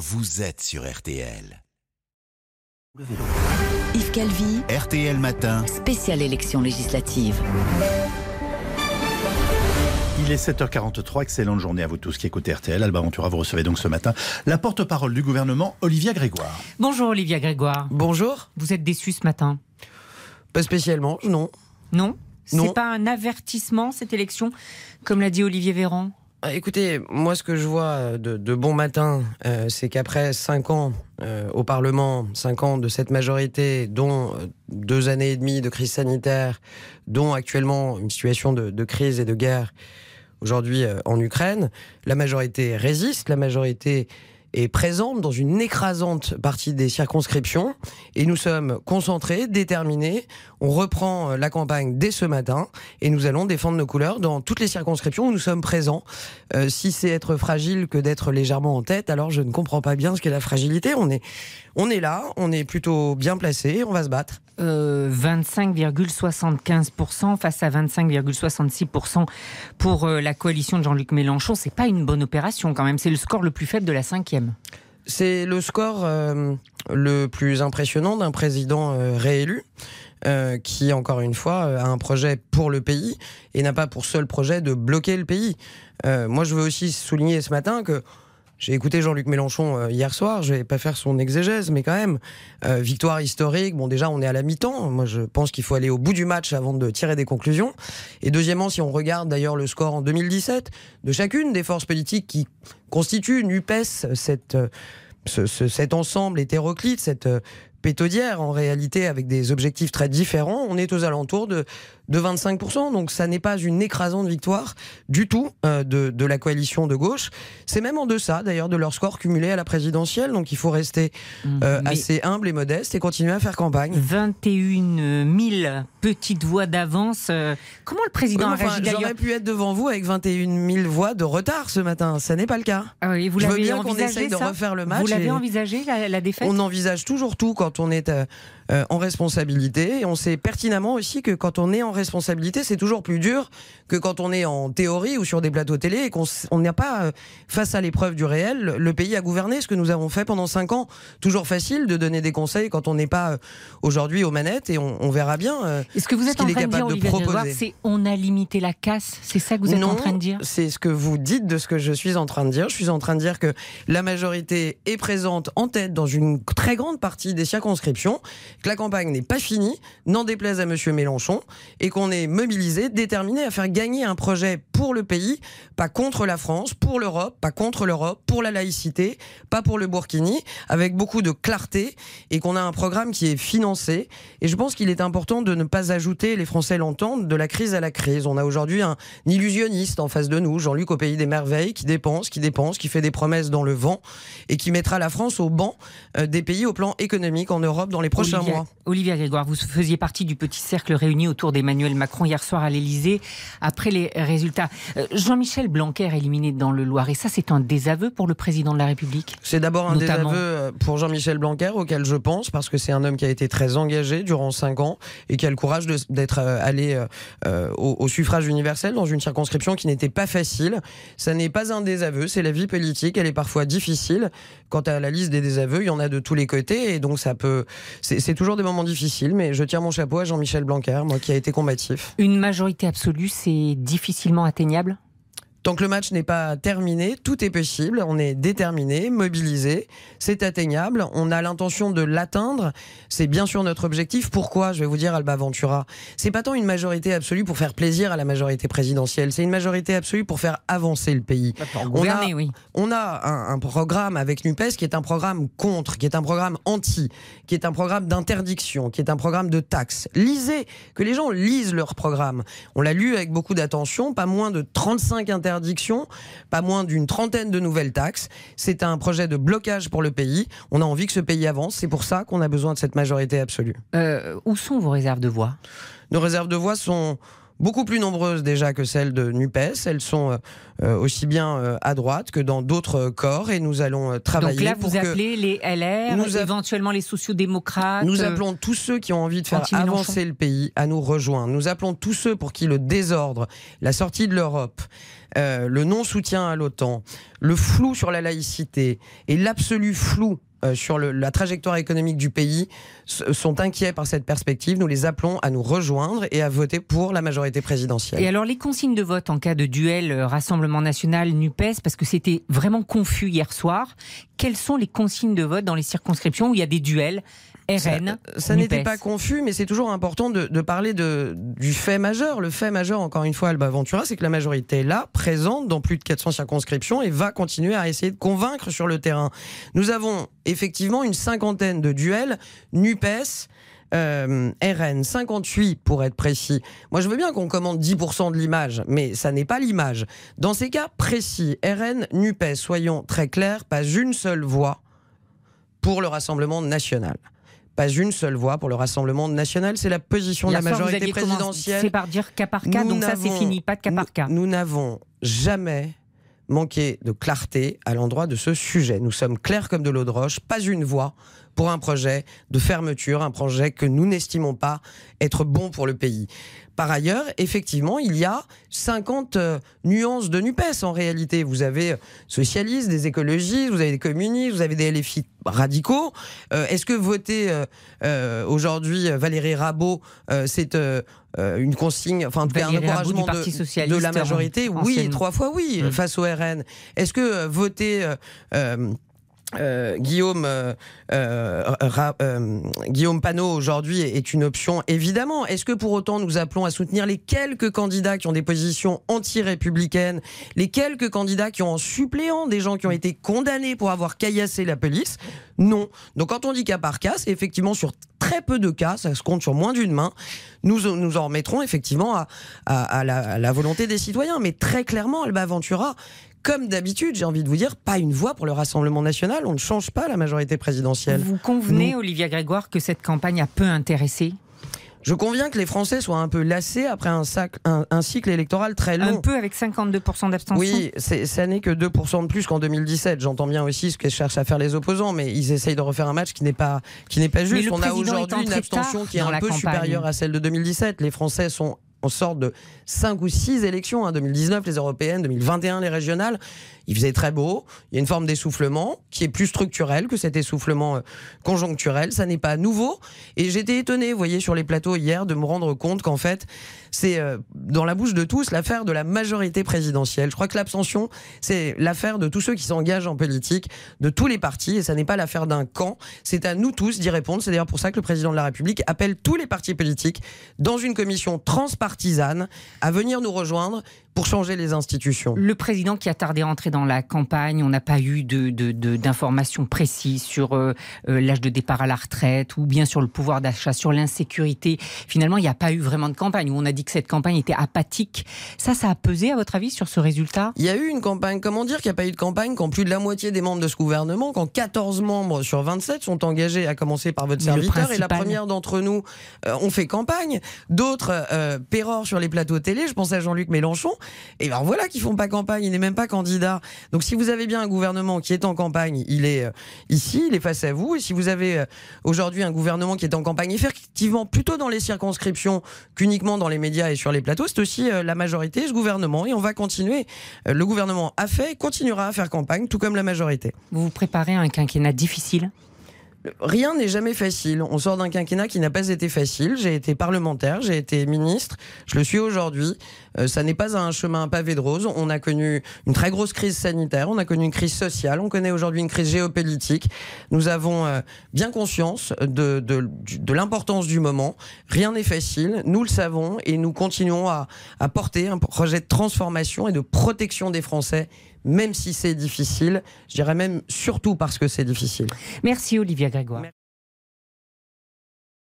vous êtes sur RTL. Yves Calvi, RTL Matin. spéciale élection législative. Il est 7h43, excellente journée à vous tous qui écoutez RTL. Alba Ventura, vous recevez donc ce matin la porte-parole du gouvernement, Olivia Grégoire. Bonjour Olivia Grégoire. Bonjour. Vous êtes déçue ce matin? Pas spécialement, non. Non? Non. C'est pas un avertissement cette élection, comme l'a dit Olivier Véran? Écoutez, moi ce que je vois euh, de, bon matin, euh, c'est qu'après cinq ans euh, au Parlement, cinq ans de cette majorité, dont euh, deux années et demie de crise sanitaire, dont actuellement une situation de, crise et de guerre aujourd'hui euh, en Ukraine, la majorité résiste, la majorité est présente dans une écrasante partie des circonscriptions et nous sommes concentrés, déterminés. On reprend euh, la campagne dès ce matin et nous allons défendre nos couleurs dans toutes les circonscriptions où nous sommes présents. Euh, si c'est être fragile que d'être légèrement en tête, alors je ne comprends pas bien ce qu'est la fragilité. On est, on est là, on est plutôt bien placé, on va se battre. Euh, 25,75% face à 25,66% pour euh, la coalition de Jean-Luc Mélenchon. C'est pas une bonne opération quand même. C'est le score le plus faible de la cinquième. C'est le score euh, le plus impressionnant d'un président euh, réélu. euh, qui, encore une fois, euh, a un projet pour le pays et n'a pas pour seul projet de bloquer le pays. Euh, moi, je veux aussi souligner ce matin que j'ai écouté Jean-Luc Mélenchon euh, hier soir, je vais pas faire son exégèse, mais quand même, euh, victoire historique, bon déjà on est à la mi-temps, moi je pense qu'il faut aller au bout du match avant de tirer des conclusions. Et deuxièmement, si on regarde d'ailleurs le score en 2017 de chacune des forces politiques qui constituent NUPES, cette, euh, ce- ce- cet ensemble hétéroclite, cette euh, pétaudière en réalité avec des objectifs très différents, on est aux alentours de, de 25%. Donc ça n'est pas une écrasante victoire du tout euh, de, de la coalition de gauche. C'est même en deçà d'ailleurs de leur score cumulé à la présidentielle. Donc il faut rester euh, Mais assez humble et modeste et continuer à faire campagne. 21 000 petites voix d'avance. euh, Comment le président Oui, a mais enfin, réagi d'ailleurs J'aurais pu être devant vous avec 21 000 voix de retard ce matin. Ça n'est pas le cas. Ah oui, vous Je veux l'avez bien qu'on essaye de refaire le match Vous l'avez envisagé la, la défaite On envisage toujours tout quand on est euh, euh, en responsabilité. Et on sait pertinemment aussi que quand on est en responsabilité, c'est toujours plus dur que quand on est en théorie ou sur des plateaux télé et qu'on n'a pas euh, face à l'épreuve du réel le pays à gouverner, ce que nous avons fait pendant cinq ans. Toujours facile de donner des conseils quand on n'est pas euh, aujourd'hui aux manettes et on, on verra bien. euh, Est-ce que vous ce êtes en qu'il est train de dire, capable de Olivier c'est on a limité la casse C'est ça que vous êtes non, en train de dire? C'est ce que vous dites de ce que je suis en train de dire. Je suis en train de dire que la majorité est présente en tête dans une très grande partie des circonscriptions, que la campagne n'est pas finie, n'en déplaise à Monsieur Mélenchon, et qu'on est mobilisé, déterminé à faire gagner un projet pour le pays, pas contre la France, pour l'Europe, pas contre l'Europe, pour la laïcité, pas pour le Burkini, avec beaucoup de clarté, et qu'on a un programme qui est financé. Et je pense qu'il est important de ne pas ajouter, les Français l'entendent, de la crise à la crise. On a aujourd'hui un illusionniste en face de nous, Jean-Luc au pays des merveilles, qui dépense, qui dépense, qui fait des promesses dans le vent, et qui mettra la France au banc euh, des pays au plan économique en Europe dans les prochains Olivier, mois. Olivier Grégoire, vous faisiez partie du petit cercle réuni autour d'Emmanuel Macron hier soir à l'Elysée après les résultats. Euh, Jean-Michel Blanquer éliminé dans le Loiret, ça c'est un désaveu pour le président de la République C'est d'abord un Notamment. désaveu euh, pour Jean-Michel Blanquer, auquel je pense, parce que c'est un homme qui a été très engagé durant cinq ans et qui a le courage d'être euh, allé euh, au, au suffrage universel dans une circonscription qui n'était pas facile. Ça n'est pas un désaveu, c'est la vie politique, elle est parfois difficile. Quant à la liste des désaveux, il y en a de tous les côtés, et donc ça peut. C'est c'est toujours des moments difficiles, mais je tire mon chapeau à Jean-Michel Blanquer, moi qui a été combatif. Une majorité absolue, c'est difficilement atteignable atteignable? Tant que le match n'est pas terminé, tout est possible. On est déterminé, mobilisé, c'est atteignable. On a l'intention de l'atteindre. C'est bien sûr notre objectif. Pourquoi? Je vais vous dire, Alba Ventura. C'est pas tant une majorité absolue pour faire plaisir à la majorité présidentielle. C'est une majorité absolue pour faire avancer le pays. On a- oui. On a un, un programme avec NUPES qui est un programme contre, qui est un programme anti, qui est un programme d'interdiction, qui est un programme de taxes. Lisez, que les gens lisent leur programme. On l'a lu avec beaucoup d'attention, pas moins de 35 interdictions, pas moins d'une trentaine de nouvelles taxes. C'est un projet de blocage pour le pays. On a envie que ce pays avance. C'est pour ça qu'on a besoin de cette majorité absolue. Euh, où sont vos réserves de voix? Nos réserves de voix sont beaucoup plus nombreuses déjà que celles de NUPES. Elles sont euh, aussi bien à droite que dans d'autres corps et nous allons travailler Donc là, vous pour que appelez les LR, Nous a- éventuellement les sociaux-démocrates. nous euh, appelons tous ceux qui ont envie de faire avancer le pays à nous rejoindre. Nous appelons tous ceux pour qui le désordre, la sortie de l'Europe, euh, le non-soutien à l'OTAN, le flou sur la laïcité et l'absolu flou euh, sur la trajectoire économique du pays sont inquiets par cette perspective. Nous les appelons à nous rejoindre et à voter pour la majorité présidentielle. Et alors les consignes de vote en cas de duel euh, Rassemblement national NUPES, parce que c'était vraiment confus hier soir, quelles sont les consignes de vote dans les circonscriptions où il y a des duels RN Ça n'était pas confus, mais c'est toujours important de, de parler de, du fait majeur. Le fait majeur, encore une fois, Alba Ventura, c'est que la majorité est là, présente dans plus de 400 circonscriptions et va continuer à essayer de convaincre sur le terrain. Nous avons effectivement une cinquantaine de duels NUPES. euh, RN 58 pour être précis. Moi je veux bien qu'on commande 10% de l'image, mais ça n'est pas l'image. Dans ces cas précis, RN NUPES, soyons très clairs, pas une seule voix pour le Rassemblement national. Pas une seule voix pour le Rassemblement national, c'est la position de la soir, majorité présidentielle. C'est par dire cas par cas, Nous donc ça c'est fini, pas de cas par cas. Nous n'avons jamais manqué de clarté à l'endroit de ce sujet. Nous sommes clairs comme de l'eau de roche, pas une voix pour un projet de fermeture, un projet que nous n'estimons pas être bon pour le pays. Par ailleurs, effectivement, il y a 50 euh, nuances de NUPES en réalité. Vous avez euh, socialistes, des écologistes, vous avez des communistes, vous avez des LFI radicaux. Euh, Est-ce que voter euh, aujourd'hui Valérie Rabault, c'est une consigne, enfin en tout cas un encouragement de, de la majorité? Oui, ancienne. trois fois oui, Mm. face au RN. Est-ce que voter... euh, Guillaume euh, euh, euh, Guillaume Panot aujourd'hui est une option évidemment. Est-ce que pour autant nous appelons à soutenir les quelques candidats qui ont des positions anti-républicaines, les quelques candidats qui ont en suppléant des gens qui ont été condamnés pour avoir caillassé la police? Non. Donc quand on dit cas par cas, c'est effectivement sur très peu de cas, ça se compte sur moins d'une main. Nous nous en remettrons effectivement à la volonté des citoyens, mais très clairement, Alba Ventura. Comme d'habitude, j'ai envie de vous dire, pas une voix pour le Rassemblement national. On ne change pas la majorité présidentielle. Vous convenez, Olivia Grégoire, que cette campagne a peu intéressé? Je conviens que les Français soient un peu lassés après un, sac- un- un cycle électoral très long. Un peu avec 52% d'abstention? Oui, ça n'est que 2% de plus qu'en 2017. J'entends bien aussi ce que cherchent à faire les opposants, mais ils essayent de refaire un match qui n'est pas, qui n'est pas juste. On a aujourd'hui une abstention qui est un peu campagne. supérieure à celle de 2017. Les Français sont en sorte de 5 ou 6 élections, hein, 2019 les européennes, 2021 les régionales. Il faisait très beau, il y a une forme d'essoufflement qui est plus structurel que cet essoufflement euh, conjoncturel, ça n'est pas nouveau. Et j'étais étonné, vous voyez, sur les plateaux hier, de me rendre compte qu'en fait, c'est euh, dans la bouche de tous l'affaire de la majorité présidentielle. Je crois que l'abstention, c'est l'affaire de tous ceux qui s'engagent en politique, de tous les partis, et ça n'est pas l'affaire d'un camp. C'est à nous tous d'y répondre. C'est d'ailleurs pour ça que le président de la République appelle tous les partis politiques dans une commission transpartisane à venir nous rejoindre pour changer les institutions. Le président qui a tardé à entrer dans la campagne, on n'a pas eu de, de- de- d'informations précises sur euh, euh, l'âge de départ à la retraite ou bien sur le pouvoir d'achat, sur l'insécurité. Finalement, il n'y a pas eu vraiment de campagne où on a dit que cette campagne était apathique. Ça, ça a pesé, à votre avis, sur ce résultat? Il y a eu une campagne. Comment dire qu'il n'y a pas eu de campagne quand plus de la moitié des membres de ce gouvernement, quand 14 membres sur 27 sont engagés, à commencer par votre serviteur, et la première d'entre nous euh, ont fait campagne. D'autres euh, pérorent sur les plateaux télé. Je pense à Jean-Luc Mélenchon. Et ben voilà qu'ils font pas campagne. Il n'est même pas candidat. Donc si vous avez bien un gouvernement qui est en campagne, il est euh, ici, il est face à vous. Et si vous avez euh, aujourd'hui un gouvernement qui est en campagne, effectivement plutôt dans les circonscriptions qu'uniquement dans les médias et sur les plateaux, c'est aussi euh, la majorité, ce gouvernement. Et on va continuer. Le gouvernement a fait continuera à faire campagne, tout comme la majorité. Vous vous préparez à un quinquennat difficile? Rien n'est jamais facile. On sort d'un quinquennat qui n'a pas été facile. J'ai été parlementaire, j'ai été ministre, je le suis aujourd'hui. Euh, ça n'est pas un chemin pavé de rose. On a connu une très grosse crise sanitaire, on a connu une crise sociale, on connaît aujourd'hui une crise géopolitique. Nous avons euh, bien conscience de, l'importance du moment. Rien n'est facile, nous le savons, et nous continuons à porter un projet de transformation et de protection des Français, même si c'est difficile. Je dirais même surtout parce que c'est difficile. Merci, Olivia Grégoire.